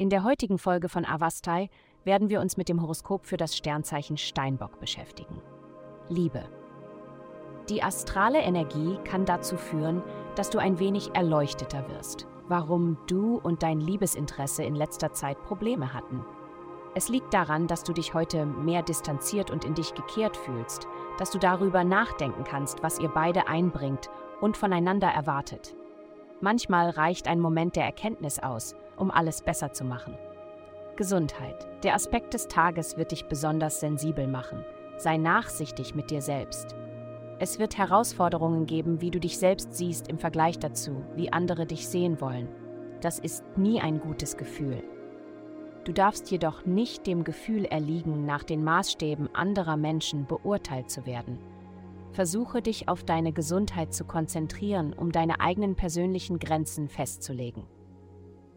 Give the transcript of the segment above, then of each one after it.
In der heutigen Folge von Avastai werden wir uns mit dem Horoskop für das Sternzeichen Steinbock beschäftigen. Liebe. Die astrale Energie kann dazu führen, dass du ein wenig erleuchteter wirst, warum du und dein Liebesinteresse in letzter Zeit Probleme hatten. Es liegt daran, dass du dich heute mehr distanziert und in dich gekehrt fühlst, dass du darüber nachdenken kannst, was ihr beide einbringt und voneinander erwartet. Manchmal reicht ein Moment der Erkenntnis aus, um alles besser zu machen. Gesundheit. Der Aspekt des Tages wird dich besonders sensibel machen. Sei nachsichtig mit dir selbst. Es wird Herausforderungen geben, wie du dich selbst siehst im Vergleich dazu, wie andere dich sehen wollen. Das ist nie ein gutes Gefühl. Du darfst jedoch nicht dem Gefühl erliegen, nach den Maßstäben anderer Menschen beurteilt zu werden. Versuche dich auf deine Gesundheit zu konzentrieren, um deine eigenen persönlichen Grenzen festzulegen.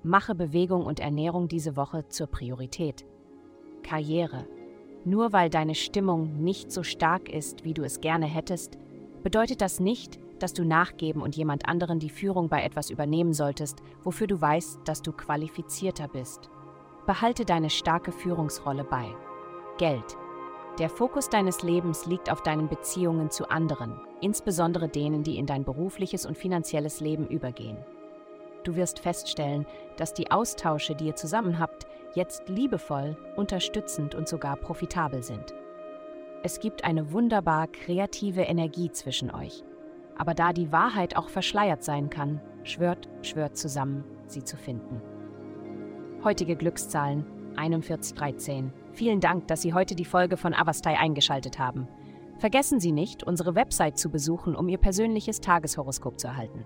Mache Bewegung und Ernährung diese Woche zur Priorität. Karriere. Nur weil deine Stimmung nicht so stark ist, wie du es gerne hättest, bedeutet das nicht, dass du nachgeben und jemand anderen die Führung bei etwas übernehmen solltest, wofür du weißt, dass du qualifizierter bist. Behalte deine starke Führungsrolle bei. Geld. Der Fokus deines Lebens liegt auf deinen Beziehungen zu anderen, insbesondere denen, die in dein berufliches und finanzielles Leben übergehen. Du wirst feststellen, dass die Austausche, die ihr zusammen habt, jetzt liebevoll, unterstützend und sogar profitabel sind. Es gibt eine wunderbar kreative Energie zwischen euch. Aber da die Wahrheit auch verschleiert sein kann, schwört, schwört zusammen, sie zu finden. Heutige Glückszahlen 4113. Vielen Dank, dass Sie heute die Folge von Avastai eingeschaltet haben. Vergessen Sie nicht, unsere Website zu besuchen, um Ihr persönliches Tageshoroskop zu erhalten.